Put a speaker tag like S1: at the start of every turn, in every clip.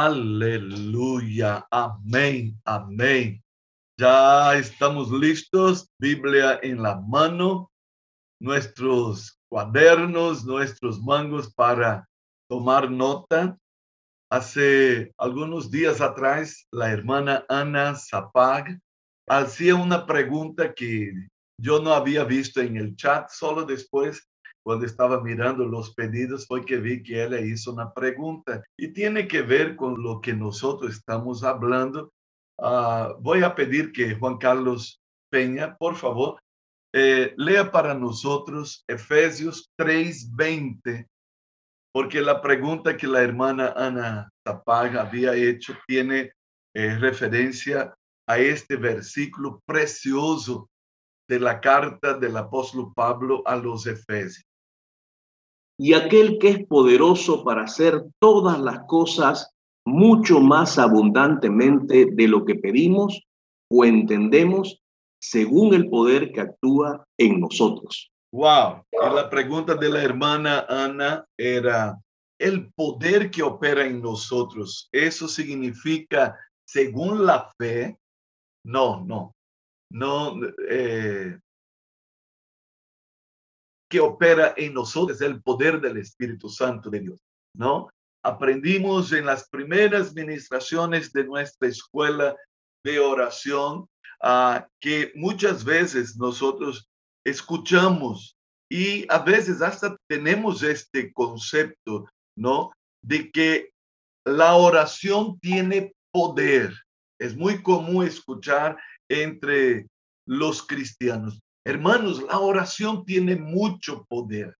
S1: Aleluya. Amén. Amén. Ya estamos listos. Biblia en la mano. Nuestros cuadernos, nuestros mangos para tomar nota. Hace algunos días atrás, la hermana Ana Zapag hacía una pregunta que yo no había visto en el chat, solo después cuando estaba mirando los pedidos fue que vi que ella hizo una pregunta y tiene que ver con lo que nosotros estamos hablando. Uh, voy a pedir que Juan Carlos Peña, por favor, eh, lea para nosotros Efesios 3:20, porque la pregunta que la hermana Ana Zapag había hecho tiene eh, referencia a este versículo precioso de la carta del apóstol Pablo a los Efesios
S2: y aquel que es poderoso para hacer todas las cosas mucho más abundantemente de lo que pedimos o entendemos según el poder que actúa en nosotros.
S1: Wow, la pregunta de la hermana Ana era, el poder que opera en nosotros, ¿eso significa según la fe? No, no, no, eh, que opera en nosotros, el poder del Espíritu Santo de Dios, ¿no? Aprendimos en las primeras ministraciones de nuestra escuela de oración uh, que muchas veces nosotros escuchamos y a veces hasta tenemos este concepto, ¿no? De que la oración tiene poder. Es muy común escuchar entre los cristianos. Hermanos, la oración tiene mucho poder.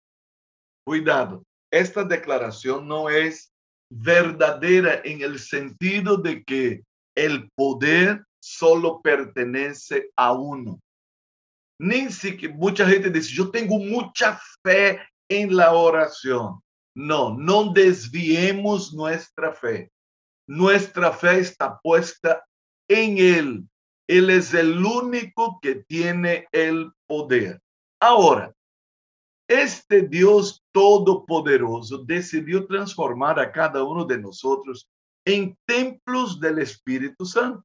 S1: Cuidado, esta declaración no es verdadera en el sentido de que el poder solo pertenece a uno. Ni siquiera mucha gente dice, yo tengo mucha fe en la oración. No, no desviemos nuestra fe. Nuestra fe está puesta en Él. Él es el único que tiene el poder. Ahora, este Dios todopoderoso decidió transformar a cada uno de nosotros en templos del Espíritu Santo.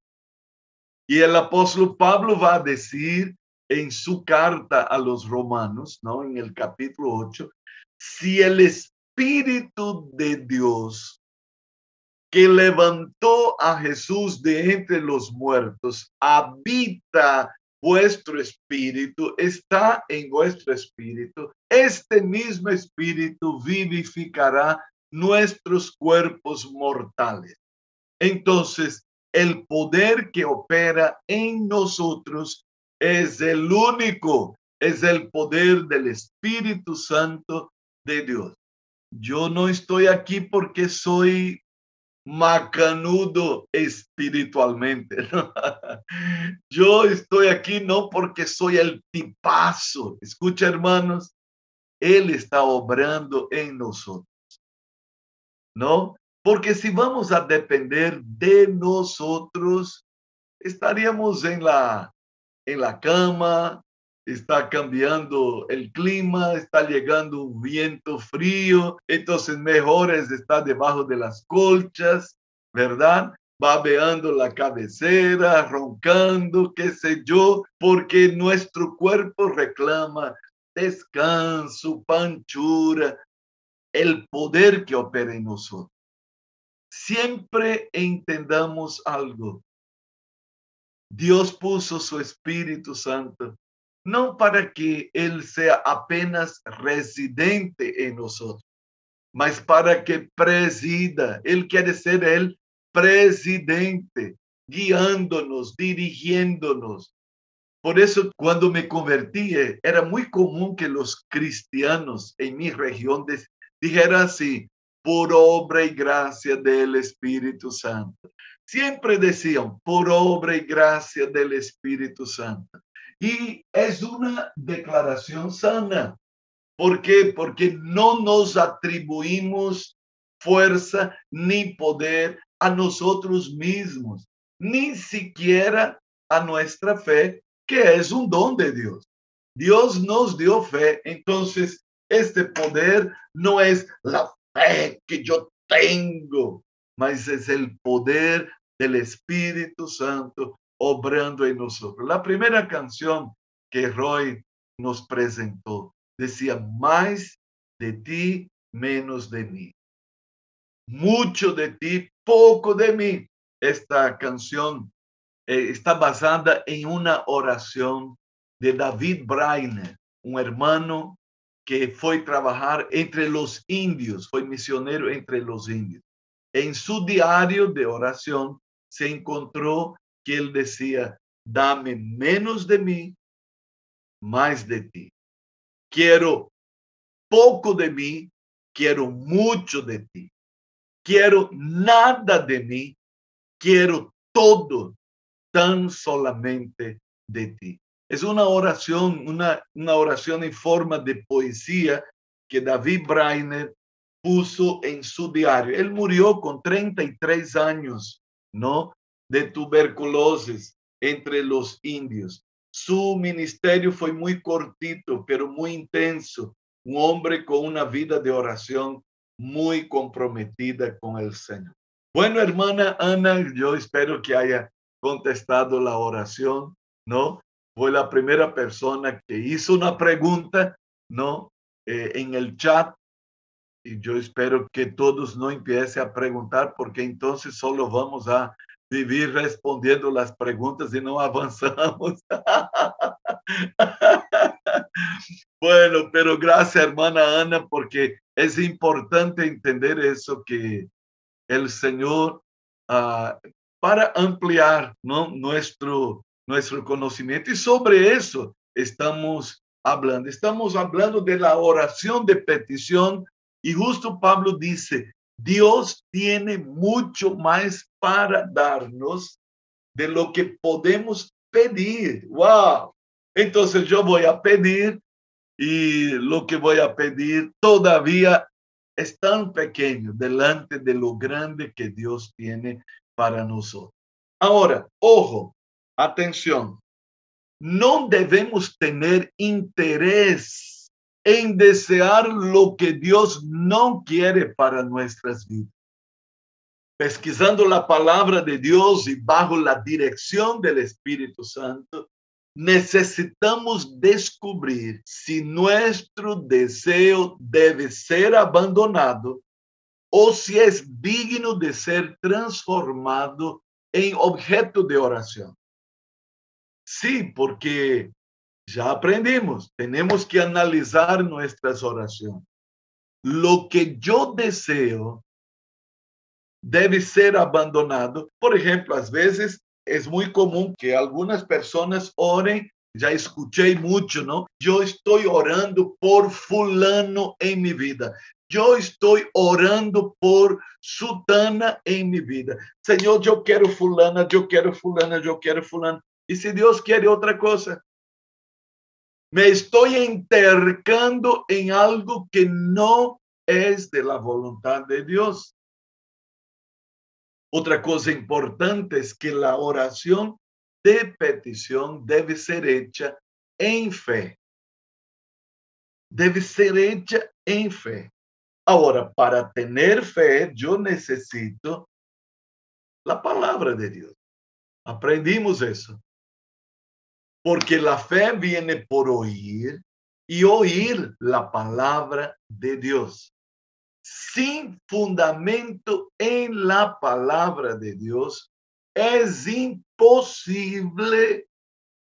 S1: Y el apóstol Pablo va a decir en su carta a los romanos, ¿no? En el capítulo 8, si el Espíritu de Dios que levantó a Jesús de entre los muertos habita vuestro espíritu, está en vuestro espíritu, este mismo espíritu vivificará nuestros cuerpos mortales. Entonces, el poder que opera en nosotros es el único, es el poder del Espíritu Santo de Dios. Yo no estoy aquí porque soy macanudo espiritualmente. Yo estoy aquí no porque soy el tipazo. Escucha, hermanos, Él está obrando en nosotros. ¿No? Porque si vamos a depender de nosotros, estaríamos en la, en la cama, está cambiando el clima, está llegando un viento frío, entonces mejor es estar debajo de las colchas, ¿verdad? Babeando la cabecera, roncando, qué sé yo, porque nuestro cuerpo reclama descanso, panchura, el poder que opera en nosotros. Siempre entendamos algo. Dios puso su Espíritu Santo no para que Él sea apenas residente en nosotros, mas para que presida. Él quiere ser el presidente, guiándonos, dirigiéndonos. Por eso cuando me convertí, eh, era muy común que los cristianos en mi región dijeran así, por obra y gracia del Espíritu Santo. Siempre decían, por obra y gracia del Espíritu Santo. Y es una declaración sana. ¿Por qué? Porque no nos atribuimos fuerza ni poder a nosotros mismos, ni siquiera a nuestra fe, que es un don de Dios. Dios nos dio fe, entonces este poder no es la fe que yo tengo, mas es el poder del Espíritu Santo obrando en nosotros. La primera canción que Roy nos presentó decía, más de ti, menos de mí. Mucho de ti, poco de mí. Esta canción eh, está basada en una oración de David Brainer, un hermano que fue trabajar entre los indios, fue misionero entre los indios. En su diario de oración se encontró que él decía, dame menos de mí, más de ti. Quiero poco de mí, quiero mucho de ti. Quiero nada de mí, quiero todo tan solamente de ti. Es una oración, una, una oración en forma de poesía que David Brainer puso en su diario. Él murió con 33 años, ¿no? De tuberculosis entre los indios. Su ministerio fue muy cortito, pero muy intenso. Un hombre con una vida de oración muy comprometida con el Señor. Bueno, hermana Ana, yo espero que haya contestado la oración, ¿no? Fue la primera persona que hizo una pregunta, ¿no? Eh, en el chat. Y yo espero que todos no empiecen a preguntar, porque entonces solo vamos a vivir respondiendo las preguntas y no avanzamos. bueno, pero gracias, hermana Ana, porque es importante entender eso que el Señor uh, para ampliar ¿no? nuestro, nuestro conocimiento. Y sobre eso estamos hablando. Estamos hablando de la oración de petición y justo Pablo dice, Dios tiene mucho más para darnos de lo que podemos pedir. ¡Wow! Entonces yo voy a pedir y lo que voy a pedir todavía es tan pequeño delante de lo grande que Dios tiene para nosotros. Ahora, ojo, atención, no debemos tener interés en desear lo que Dios no quiere para nuestras vidas. Pesquisando la palabra de Dios y bajo la dirección del Espíritu Santo, necesitamos descubrir si nuestro deseo debe ser abandonado o si es digno de ser transformado en objeto de oración. Sí, porque ya aprendimos, tenemos que analizar nuestras oraciones. Lo que yo deseo debe ser abandonado. Por ejemplo, a veces es muy común que algunas personas oren, ya escuché mucho, ¿no? Yo estoy orando por fulano en mi vida. Yo estoy orando por Sutana en mi vida. Señor, yo quiero fulana, yo quiero fulana, yo quiero fulana. Y si Dios quiere otra cosa, me estoy intercando en algo que no es de la voluntad de Dios. Otra cosa importante es que la oración de petición debe ser hecha en fe. Debe ser hecha en fe. Ahora, para tener fe, yo necesito la palabra de Dios. Aprendimos eso. Porque la fe viene por oír y oír la palabra de Dios. Sin fundamento en la palabra de Dios, es imposible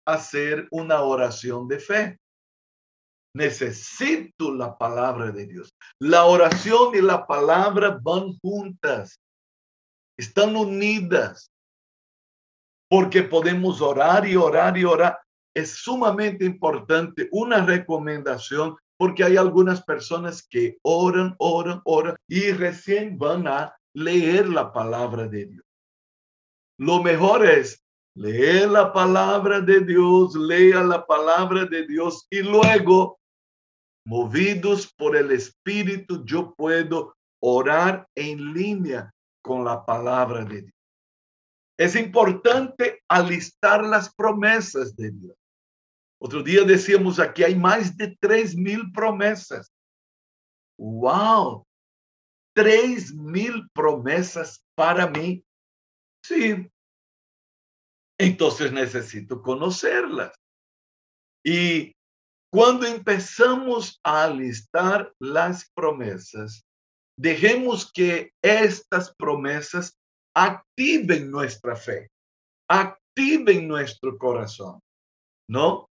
S1: hacer una oración de fe. Necesito la palabra de Dios. La oración y la palabra van juntas, están unidas, porque podemos orar y orar y orar. Es sumamente importante una recomendación porque hay algunas personas que oran, oran, oran y recién van a leer la palabra de Dios. Lo mejor es leer la palabra de Dios, lea la palabra de Dios y luego movidos por el Espíritu, yo puedo orar en línea con la palabra de Dios. Es importante alistar las promesas de Dios. Otro día decíamos aquí hay más de tres mil promesas. ¡Wow! tres mil promesas para mí. Sí. Entonces necesito conocerlas. Y cuando empezamos a listar las promesas, dejemos que estas promesas activen nuestra fe, activen nuestro corazón, ¿no?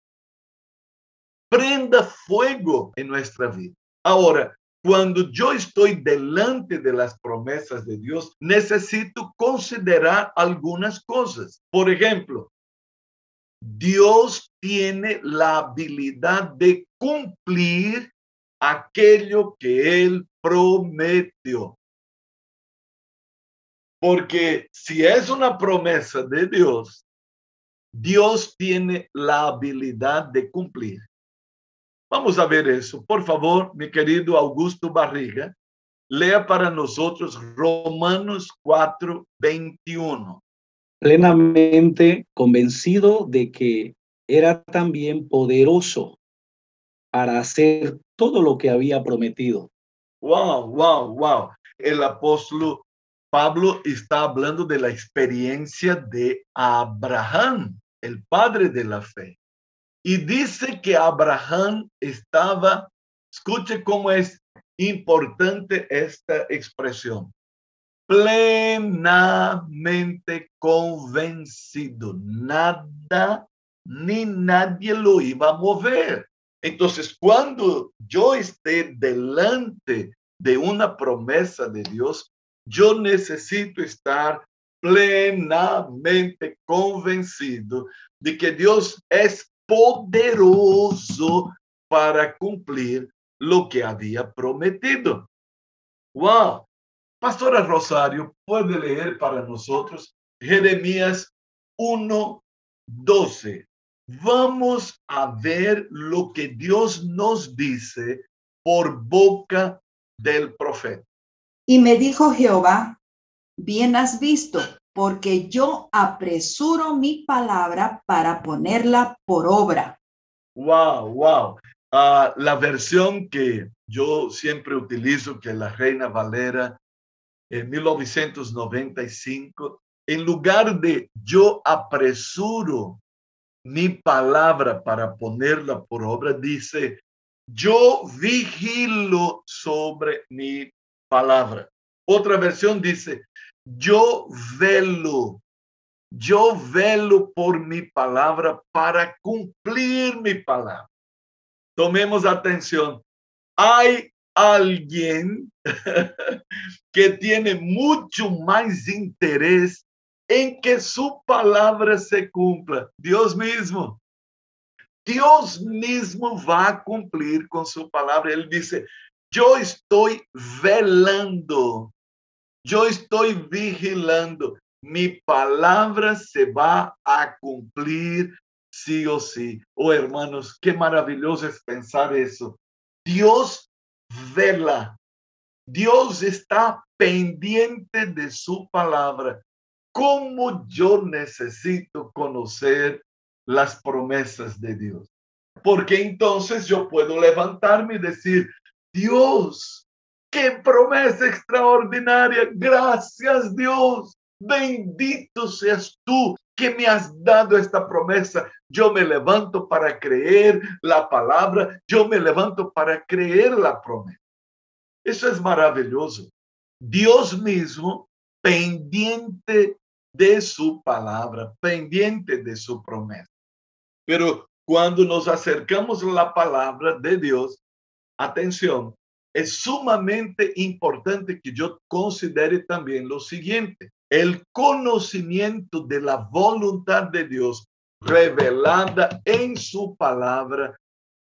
S1: Prenda fuego en nuestra vida. Ahora, cuando yo estoy delante de las promesas de Dios, necesito considerar algunas cosas. Por ejemplo, Dios tiene la habilidad de cumplir aquello que Él prometió. Porque si es una promesa de Dios, Dios tiene la habilidad de cumplir. Vamos a ver eso. Por favor, mi querido Augusto Barriga, lea para nosotros Romanos 4, 21
S3: plenamente convencido de que era también poderoso para hacer todo lo que había prometido.
S1: Wow, wow, wow. El apóstol Pablo está hablando de la experiencia de Abraham, el padre de la fe. Y dice que Abraham estaba, escuche cómo es importante esta expresión, plenamente convencido. Nada ni nadie lo iba a mover. Entonces, cuando yo esté delante de una promesa de Dios, yo necesito estar plenamente convencido de que Dios es poderoso para cumplir lo que había prometido. Wow, Pastora Rosario puede leer para nosotros Jeremías 1:12. Vamos a ver lo que Dios nos dice por boca del profeta.
S4: Y me dijo Jehová, bien has visto, porque yo apresuro mi palabra para ponerla por obra.
S1: Wow, wow. Ah, la versión que yo siempre utilizo, que la Reina Valera en 1995, en lugar de yo apresuro mi palabra para ponerla por obra, dice, yo vigilo sobre mi palabra. Otra versión dice, yo velo, yo velo por mi palabra para cumplir mi palabra. Tomemos atención. Hay alguien que tiene mucho más interés en que su palabra se cumpla. Dios mismo. Dios mismo va a cumplir con su palabra. Él dice, yo estoy velando, yo estoy vigilando. Mi palabra se va a cumplir sí o sí. Oh hermanos, qué maravilloso es pensar eso. Dios vela. Dios está pendiente de su palabra. ¿Cómo yo necesito conocer las promesas de Dios? Porque entonces yo puedo levantarme y decir, Dios, qué promesa extraordinaria. Gracias Dios. Bendito seas tú que me has dado esta promesa. Yo me levanto para creer la palabra, yo me levanto para creer la promesa. Eso es maravilloso. Dios mismo pendiente de su palabra, pendiente de su promesa. Pero cuando nos acercamos a la palabra de Dios, atención, es sumamente importante que yo considere también lo siguiente. El conocimiento de la voluntad de Dios revelada en su palabra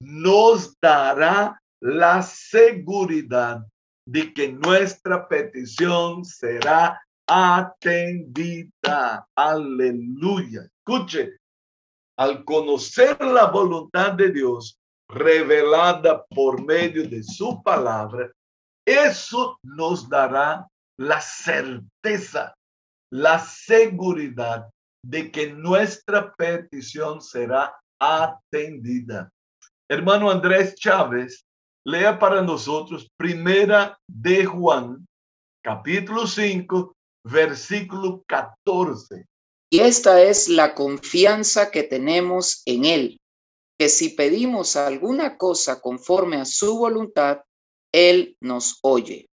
S1: nos dará la seguridad de que nuestra petición será atendida. Aleluya. Escuche, al conocer la voluntad de Dios revelada por medio de su palabra, eso nos dará la certeza, la seguridad de que nuestra petición será atendida. Hermano Andrés Chávez, lea para nosotros Primera de Juan, capítulo 5, versículo 14.
S5: Y esta es la confianza que tenemos en Él, que si pedimos alguna cosa conforme a su voluntad, Él nos oye.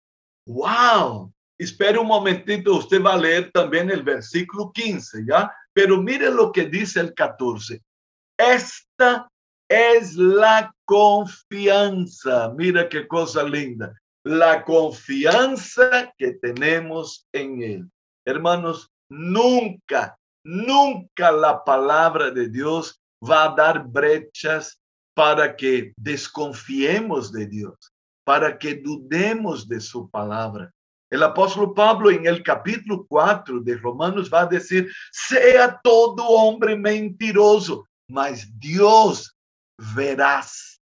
S1: ¡Wow! Espere un momentito, usted va a leer también el versículo 15, ¿ya? Pero mire lo que dice el 14. Esta es la confianza. Mira qué cosa linda. La confianza que tenemos en Él. Hermanos, nunca, nunca la palabra de Dios va a dar brechas para que desconfiemos de Dios, para que dudemos de su palabra. El apóstol Pablo en el capítulo 4 de Romanos va a decir, sea todo hombre mentiroso, mas Dios verás,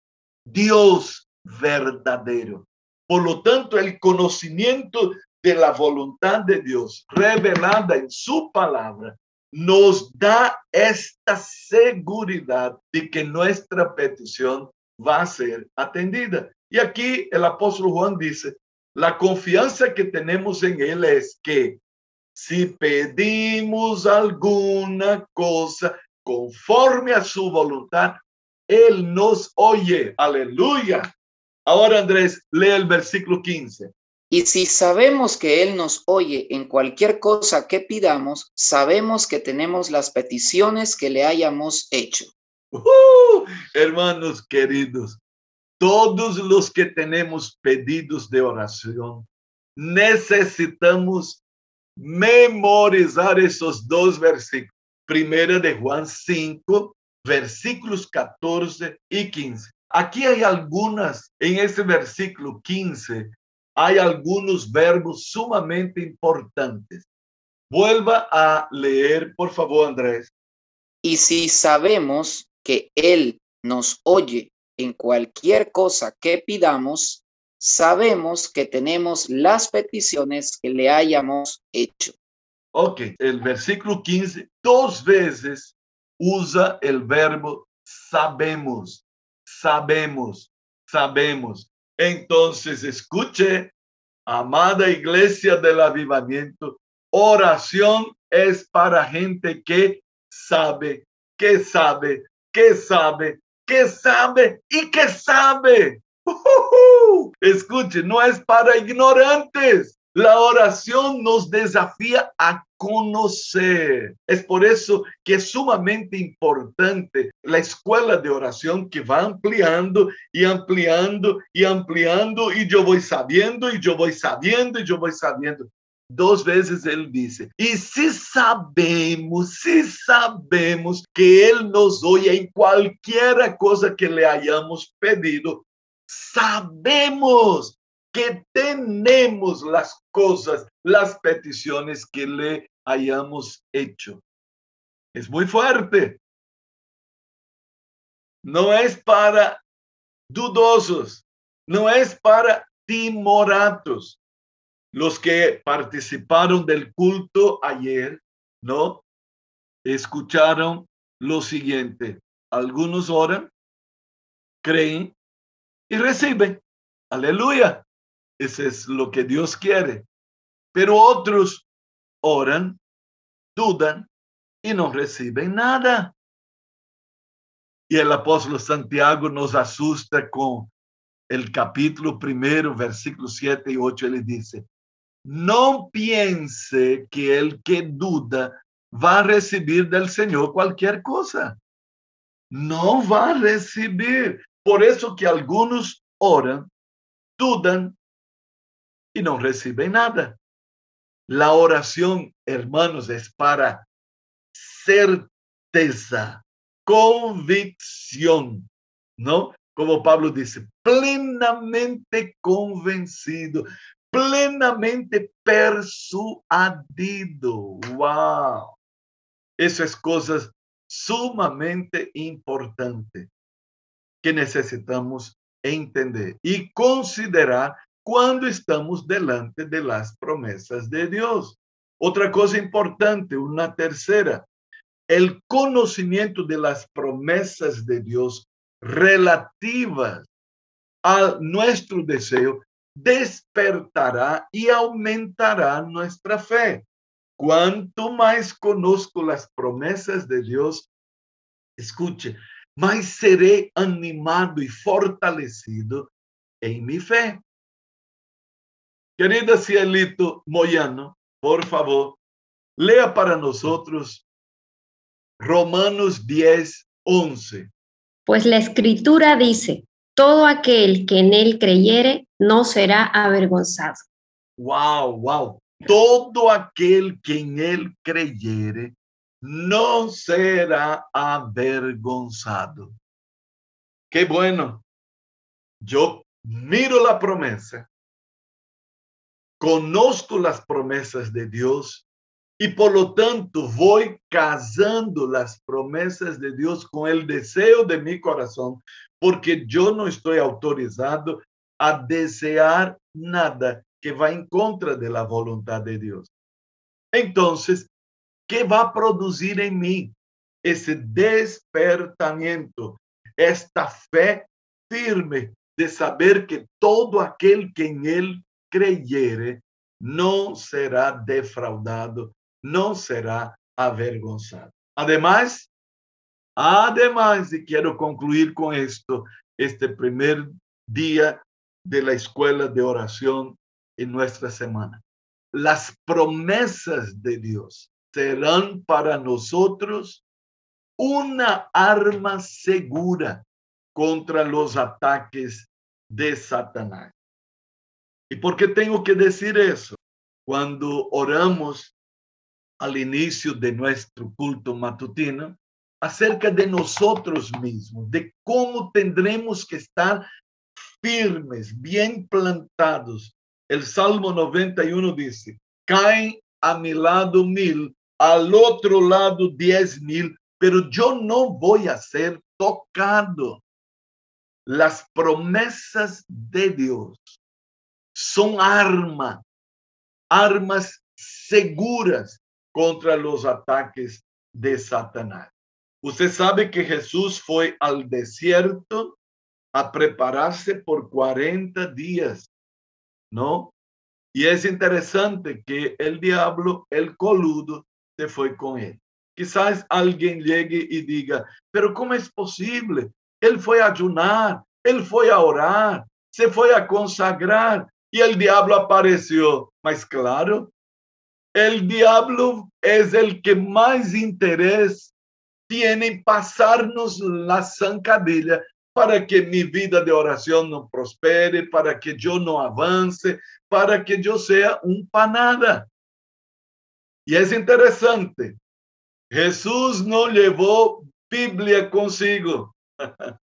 S1: Dios verdadero. Por lo tanto, el conocimiento de la voluntad de Dios revelada en su palabra nos da esta seguridad de que nuestra petición va a ser atendida. Y aquí el apóstol Juan dice, la confianza que tenemos en Él es que si pedimos alguna cosa conforme a su voluntad, Él nos oye. Aleluya. Ahora Andrés, lee el versículo 15.
S5: Y si sabemos que Él nos oye en cualquier cosa que pidamos, sabemos que tenemos las peticiones que le hayamos hecho.
S1: Uh, hermanos queridos, todos los que tenemos pedidos de oración, necesitamos memorizar esos dos versículos. Primera de Juan 5, versículos 14 y 15. Aquí hay algunas, en ese versículo 15, hay algunos verbos sumamente importantes. Vuelva a leer, por favor, Andrés.
S5: Y si sabemos que Él nos oye en cualquier cosa que pidamos, sabemos que tenemos las peticiones que le hayamos hecho.
S1: Ok, el versículo 15 dos veces usa el verbo sabemos, sabemos, sabemos. Entonces, escuche, amada iglesia del avivamiento, oración es para gente que sabe, que sabe, que sabe, que sabe y que sabe. Escuche, no es para ignorantes. La oración nos desafía a conocer. Es por eso que es sumamente importante la escuela de oración que va ampliando y ampliando y ampliando y yo voy sabiendo y yo voy sabiendo y yo voy sabiendo. Dos veces él dice, y si sabemos, si sabemos que él nos oye en cualquier cosa que le hayamos pedido, sabemos que tenemos las cosas, las peticiones que le hayamos hecho. Es muy fuerte. No es para dudosos, no es para timoratos. Los que participaron del culto ayer, ¿no? Escucharon lo siguiente. Algunos oran, creen y reciben. Aleluya. Ese es lo que Dios quiere. Pero otros oran, dudan y no reciben nada. Y el apóstol Santiago nos asusta con el capítulo primero, versículos 7 y 8. Él dice, no piense que el que duda va a recibir del Señor cualquier cosa. No va a recibir. Por eso que algunos oran, dudan y no reciben nada. La oración, hermanos, es para certeza, convicción, ¿no? Como Pablo dice, plenamente convencido, plenamente persuadido. ¡Wow! Esas cosas sumamente importantes que necesitamos entender y considerar cuando estamos delante de las promesas de Dios. Otra cosa importante, una tercera, el conocimiento de las promesas de Dios relativas a nuestro deseo despertará y aumentará nuestra fe. Cuanto más conozco las promesas de Dios, escuche, más seré animado y fortalecido en mi fe. Querida Cielito Moyano, por favor, lea para nosotros Romanos 10, 11.
S6: Pues la escritura dice, todo aquel que en él creyere no será avergonzado.
S1: Wow, wow. Todo aquel que en él creyere no será avergonzado. Qué bueno. Yo miro la promesa, conozco las promesas de Dios y por lo tanto voy casando las promesas de Dios con el deseo de mi corazón, porque yo no estoy autorizado a desear nada que va en contra de la voluntad de Dios. Entonces, ¿qué va a producir en mí ese despertamiento, esta fe firme de saber que todo aquel que en él creyere no será defraudado, no será avergonzado. Además, además, y quiero concluir con esto, este primer día de la escuela de oración en nuestra semana. Las promesas de Dios serán para nosotros una arma segura contra los ataques de Satanás. ¿Y por qué tengo que decir eso? Cuando oramos al inicio de nuestro culto matutino acerca de nosotros mismos, de cómo tendremos que estar firmes, bien plantados. El Salmo 91 dice, caen a mi lado mil, al otro lado diez mil, pero yo no voy a ser tocado. Las promesas de Dios son armas, armas seguras contra los ataques de Satanás. Usted sabe que Jesús fue al desierto a prepararse por 40 días, ¿no? Y es interesante que el diablo, el coludo, se fue con él. Quizás alguien llegue y diga, pero ¿cómo es posible? Él fue a ayunar, él fue a orar, se fue a consagrar y el diablo apareció. Más claro, el diablo es el que más interés tiene en pasarnos la zancadilla para que mi vida de oración no prospere, para que yo no avance, para que yo sea un panada. Y es interesante, Jesús no llevó Biblia consigo.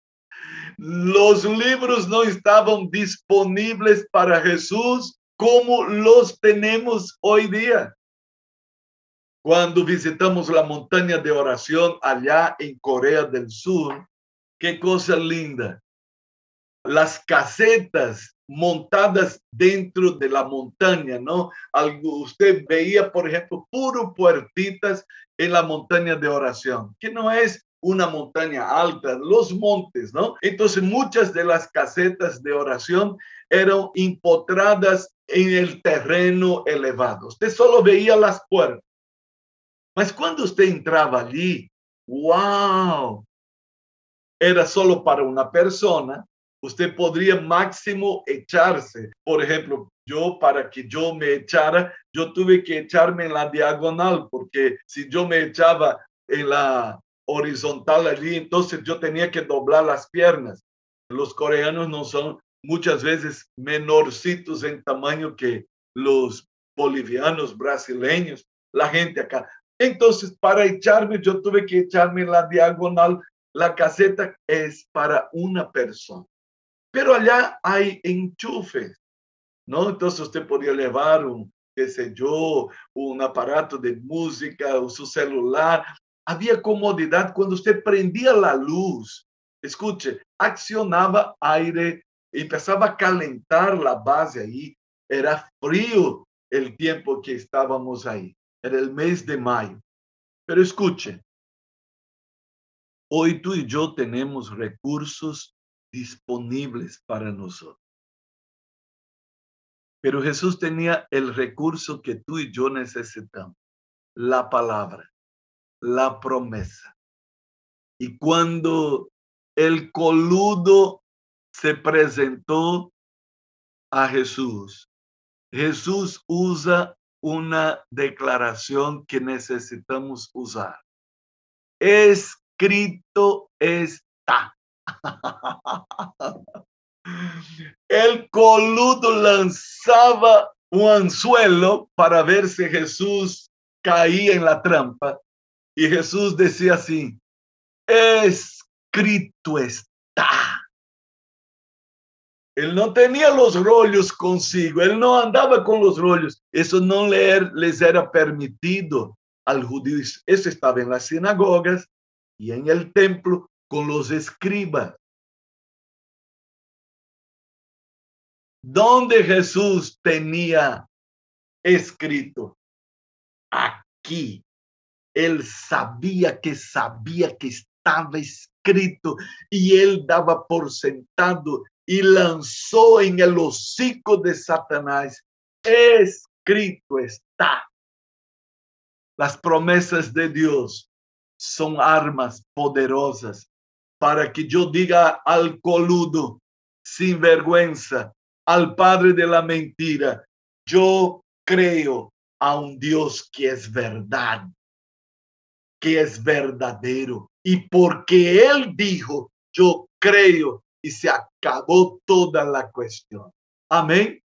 S1: Los libros no estaban disponibles para Jesús como los tenemos hoy día. Cuando visitamos la montaña de oración allá en Corea del Sur, qué cosa linda. Las casetas montadas dentro de la montaña, ¿no? Algo, usted veía, por ejemplo, puro puertitas en la montaña de oración, que no es una montaña alta, los montes, ¿no? Entonces muchas de las casetas de oración eran empotradas en el terreno elevado. Usted solo veía las puertas. Mas cuando usted entraba allí, wow, era solo para una persona. Usted podría máximo echarse. Por ejemplo, yo para que yo me echara, yo tuve que echarme en la diagonal, porque si yo me echaba en la horizontal allí, entonces yo tenía que doblar las piernas. Los coreanos no son muchas veces menorcitos en tamaño que los bolivianos, brasileños, la gente acá. Entonces, para echarme, yo tuve que echarme la diagonal. La caseta es para una persona. Pero allá hay enchufes, ¿no? Entonces usted podía llevar un, qué sé un aparato de música su celular. Había comodidad cuando usted prendía la luz. Escuche, accionaba aire empezaba a calentar la base ahí. Era frío el tiempo que estábamos ahí. Era el mes de mayo. Pero escuche, hoy tú y yo tenemos recursos disponibles para nosotros. Pero Jesús tenía el recurso que tú y yo necesitamos, la palabra, la promesa. Y cuando el coludo se presentó a Jesús, Jesús usa una declaración que necesitamos usar. Escrito está. El coludo lanzaba un anzuelo para ver si Jesús caía en la trampa. Y Jesús decía así, escrito está. Él no tenía los rollos consigo, él no andaba con los rollos. Eso no les era permitido al judío. Eso estaba en las sinagogas y en el templo con los escribas. donde Jesús tenía escrito, aquí, él sabía que sabía que estaba escrito y él daba por sentado y lanzó en el hocico de Satanás, escrito está. Las promesas de Dios son armas poderosas para que yo diga al coludo sin vergüenza, al padre de la mentira, yo creo a un Dios que es verdad, que es verdadero. Y porque Él dijo, yo creo y se acabó toda la cuestión. Amén.